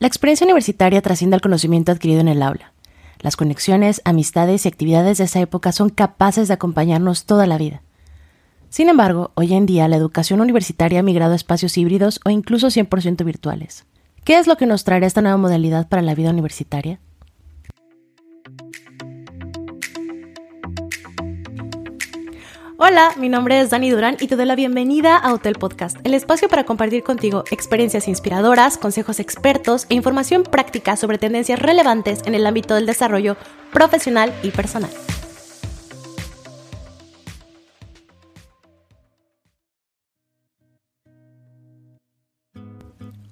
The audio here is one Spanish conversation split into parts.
La experiencia universitaria trasciende al conocimiento adquirido en el aula. Las conexiones, amistades y actividades de esa época son capaces de acompañarnos toda la vida. Sin embargo, hoy en día la educación universitaria ha migrado a espacios híbridos o incluso 100% virtuales. ¿Qué es lo que nos traerá esta nueva modalidad para la vida universitaria? Hola, mi nombre es Dani Durán y te doy la bienvenida a Hotel Podcast, el espacio para compartir contigo experiencias inspiradoras, consejos expertos e información práctica sobre tendencias relevantes en el ámbito del desarrollo profesional y personal.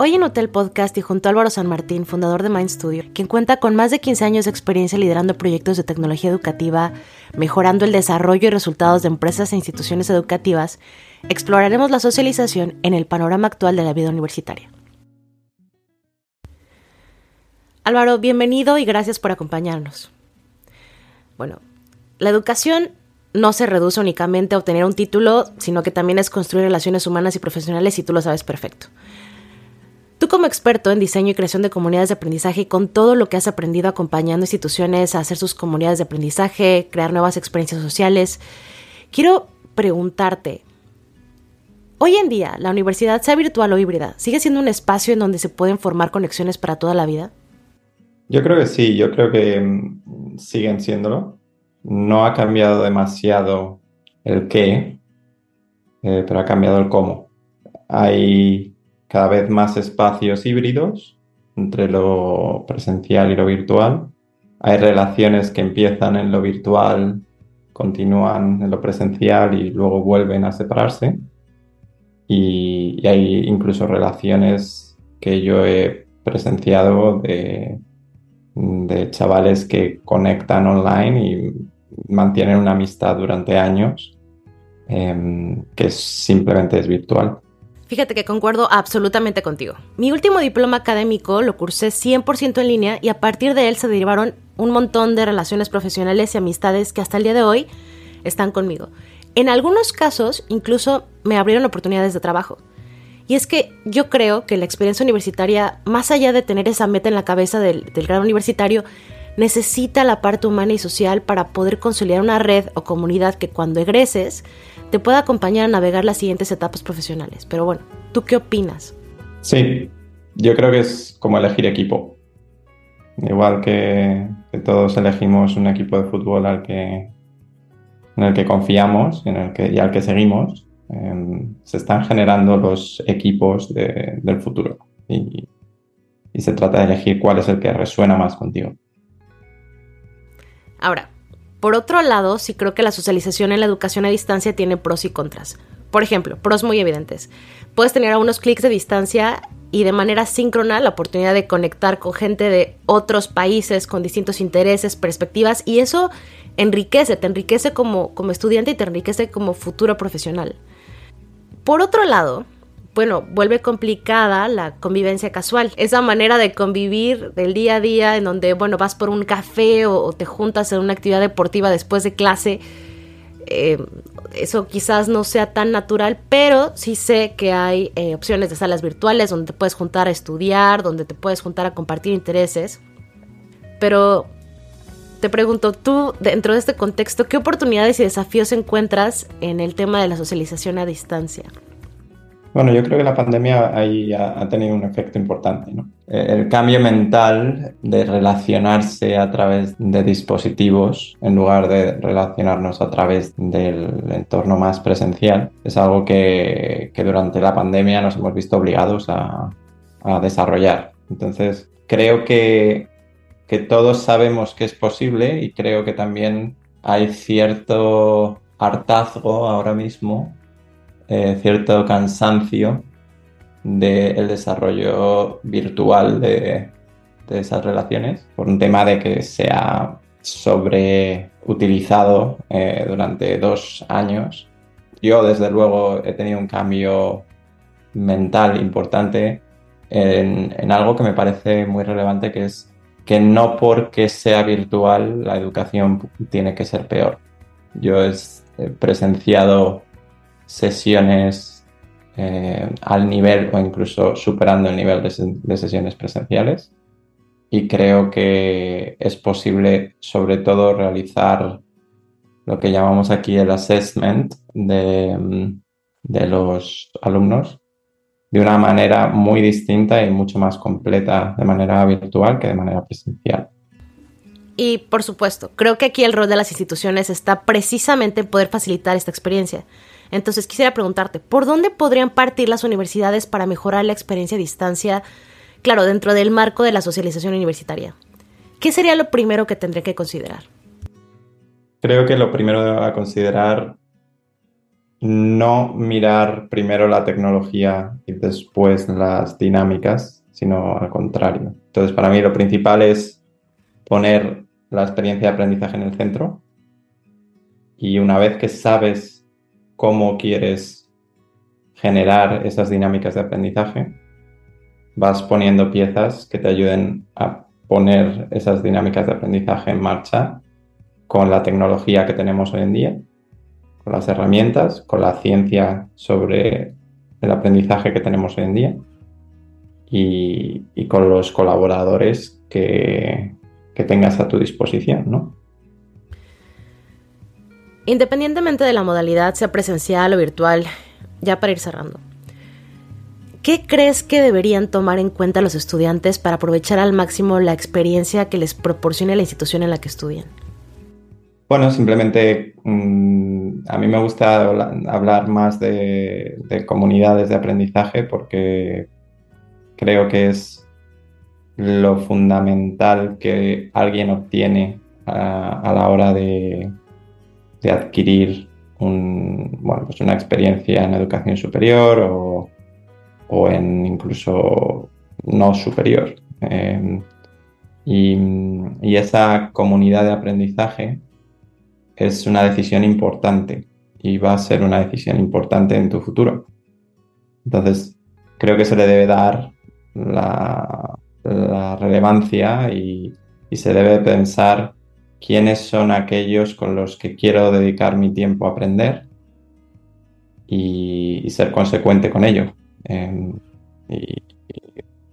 Hoy en Hotel Podcast y junto a Álvaro San Martín, fundador de Mind Studio, quien cuenta con más de 15 años de experiencia liderando proyectos de tecnología educativa, mejorando el desarrollo y resultados de empresas e instituciones educativas, exploraremos la socialización en el panorama actual de la vida universitaria. Álvaro, bienvenido y gracias por acompañarnos. Bueno, la educación no se reduce únicamente a obtener un título, sino que también es construir relaciones humanas y profesionales y tú lo sabes perfecto. Tú como experto en diseño y creación de comunidades de aprendizaje con todo lo que has aprendido acompañando instituciones a hacer sus comunidades de aprendizaje, crear nuevas experiencias sociales, quiero preguntarte, hoy en día la universidad, sea virtual o híbrida, sigue siendo un espacio en donde se pueden formar conexiones para toda la vida? Yo creo que sí, yo creo que mm, siguen siéndolo. No ha cambiado demasiado el qué, eh, pero ha cambiado el cómo. Hay cada vez más espacios híbridos entre lo presencial y lo virtual. Hay relaciones que empiezan en lo virtual, continúan en lo presencial y luego vuelven a separarse. Y, hay incluso relaciones que yo he presenciado de, chavales que conectan online y mantienen una amistad durante años em, que simplemente es virtual. Fíjate que concuerdo absolutamente contigo. Mi último diploma académico lo cursé 100% en línea y a partir de él se derivaron un montón de relaciones profesionales y amistades que hasta el día de hoy están conmigo. En algunos casos incluso me abrieron oportunidades de trabajo. Y es que yo creo que la experiencia universitaria, más allá de tener esa meta en la cabeza del, grado universitario, necesita la parte humana y social para poder consolidar una red o comunidad que cuando egreses te pueda acompañar a navegar las siguientes etapas profesionales. Pero bueno, ¿tú qué opinas? Sí, yo creo que es como elegir equipo. Igual que, todos elegimos un equipo de fútbol al que, en el que confiamos en el que, y al que seguimos, em, se están generando los equipos del futuro. Y, y se trata de elegir cuál es el que resuena más contigo. Ahora, por otro lado, sí creo que la socialización en la educación a distancia tiene pros y contras. Por ejemplo, pros muy evidentes. Puedes tener a unos clics de distancia y de manera síncrona la oportunidad de conectar con gente de otros países con distintos intereses, perspectivas y eso enriquece, te enriquece como, como estudiante y te enriquece como futuro profesional. Por otro lado, bueno, vuelve complicada la convivencia casual. Esa manera de convivir del día a día en donde, bueno, vas por un café o, te juntas en una actividad deportiva después de clase. Eh, eso quizás no sea tan natural, pero sí sé que hay eh, opciones de salas virtuales donde te puedes juntar a estudiar, donde te puedes juntar a compartir intereses. Pero te pregunto, tú, dentro de este contexto, ¿qué oportunidades y desafíos encuentras en el tema de la socialización a distancia? Bueno, yo creo que la pandemia ahí ha, tenido un efecto importante. ¿no? Eh, el cambio mental de relacionarse a través de dispositivos en lugar de relacionarnos a través del entorno más presencial es algo que, que durante la pandemia nos hemos visto obligados a, a desarrollar. Entonces, creo que, que todos sabemos que es posible y creo que también hay cierto hartazgo ahora mismo eh, cierto cansancio del desarrollo virtual de, esas relaciones, por un tema de que se ha sobreutilizado eh, durante dos años. Yo, desde luego, he tenido un cambio mental importante en, en, algo que me parece muy relevante, que es que no porque sea virtual la educación tiene que ser peor. Yo he presenciado sesiones eh, al nivel o incluso superando el nivel de, sesiones presenciales. Y creo que es posible sobre todo realizar lo que llamamos aquí el assessment de, de los alumnos de una manera muy distinta y mucho más completa de manera virtual que de manera presencial. Y por supuesto, creo que aquí el rol de las instituciones está precisamente en poder facilitar esta experiencia. Entonces quisiera preguntarte, ¿por dónde podrían partir las universidades para mejorar la experiencia a distancia, claro, dentro del marco de la socialización universitaria? ¿Qué sería lo primero que tendría que considerar? Creo que lo primero a considerar no mirar primero la tecnología y después las dinámicas, sino al contrario. Entonces, para mí lo principal es poner la experiencia de aprendizaje en el centro y una vez que sabes cómo quieres generar esas dinámicas de aprendizaje, vas poniendo piezas que te ayuden a poner esas dinámicas de aprendizaje en marcha con la tecnología que tenemos hoy en día con las herramientas, con la ciencia sobre el aprendizaje que tenemos hoy en día y, con los colaboradores que, que, tengas a tu disposición, ¿no? Independientemente de la modalidad, sea presencial o virtual, ya para ir cerrando, ¿qué crees que deberían tomar en cuenta los estudiantes para aprovechar al máximo la experiencia que les proporcione la institución en la que estudian? Bueno, simplemente mm, a mí me gusta hablar más de, comunidades de aprendizaje porque creo que es lo fundamental que alguien obtiene a, la hora de, adquirir pues una experiencia en educación superior o, en incluso no superior. Em, y esa comunidad de aprendizaje es una decisión importante y va a ser una decisión importante en tu futuro. Entonces, creo que se le debe dar la, relevancia y, se debe pensar quiénes son aquellos con los que quiero dedicar mi tiempo a aprender y, ser consecuente con ello. Em, y,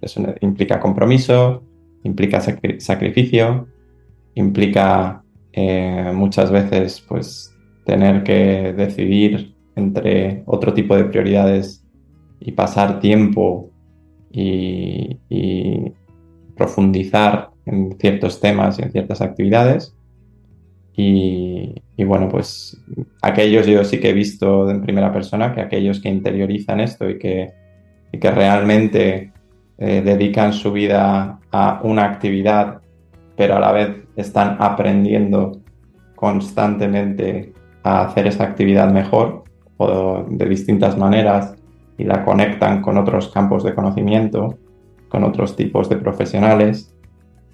eso implica compromiso, implica sacrificio, implica eh, muchas veces pues tener que decidir entre otro tipo de prioridades y pasar tiempo y, profundizar en ciertos temas y en ciertas actividades. Y, bueno, pues aquellos yo sí que he visto en primera persona que aquellos que interiorizan esto y que, que realmente eh, dedican su vida a una actividad pero a la vez están aprendiendo constantemente a hacer esa actividad mejor o de distintas maneras y la conectan con otros campos de conocimiento, con otros tipos de profesionales,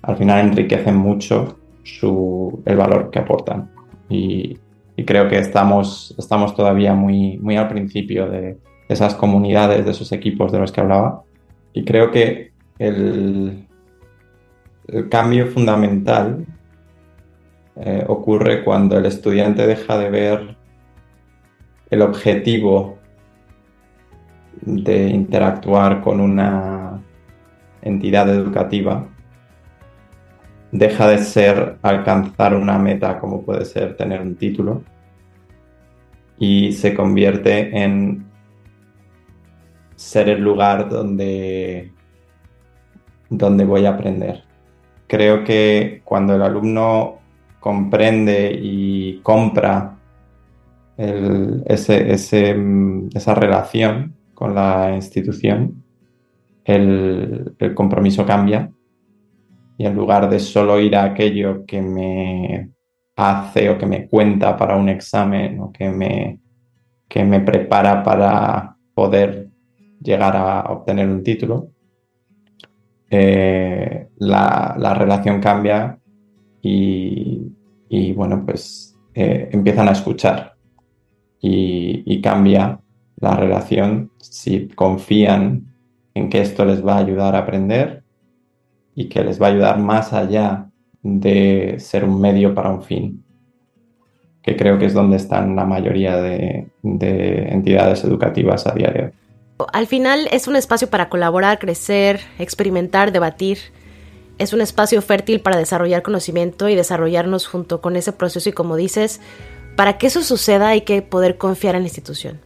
al final enriquecen mucho el valor que aportan. Y, creo que estamos, estamos todavía muy, muy al principio de esas comunidades, de esos equipos de los que hablaba. Y creo que el, cambio fundamental eh, ocurre cuando el estudiante deja de ver el objetivo de interactuar con una entidad educativa, deja de ser alcanzar una meta como puede ser tener un título y se convierte en ser el lugar donde, donde voy a aprender. Creo que cuando el alumno comprende y compra ese, esa relación con la institución, el, compromiso cambia y en lugar de solo ir a aquello que me hace o que me cuenta para un examen o que me, que me prepara para poder llegar a obtener un título, eh, la, relación cambia y, bueno, pues eh, empiezan a escuchar y, cambia la relación si confían en que esto les va a ayudar a aprender y que les va a ayudar más allá de ser un medio para un fin, que creo que es donde están la mayoría de, de entidades educativas a día de hoy. al final es un espacio para colaborar, crecer, experimentar, debatir. Es un espacio fértil para desarrollar conocimiento y desarrollarnos junto con ese proceso y como dices, para que eso suceda hay que poder confiar en la institución.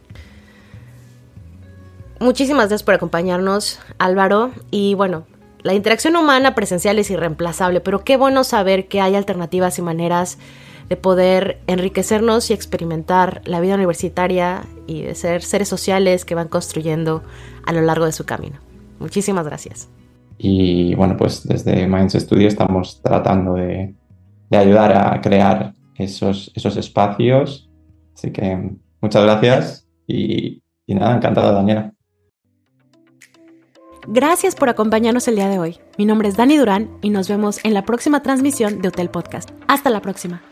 Muchísimas gracias por acompañarnos, Álvaro. Y bueno, la interacción humana presencial es irreemplazable, pero qué bueno saber que hay alternativas y maneras de poder enriquecernos y experimentar la vida universitaria y de ser seres sociales que van construyendo a lo largo de su camino. Muchísimas gracias. Y bueno, pues desde Minds Studio estamos tratando de, de ayudar a crear esos, esos espacios. Así que muchas gracias y, y nada, encantada Daniela. Gracias por acompañarnos el día de hoy. Mi nombre es Dani Durán y nos vemos en la próxima transmisión de Hotel Podcast. Hasta la próxima.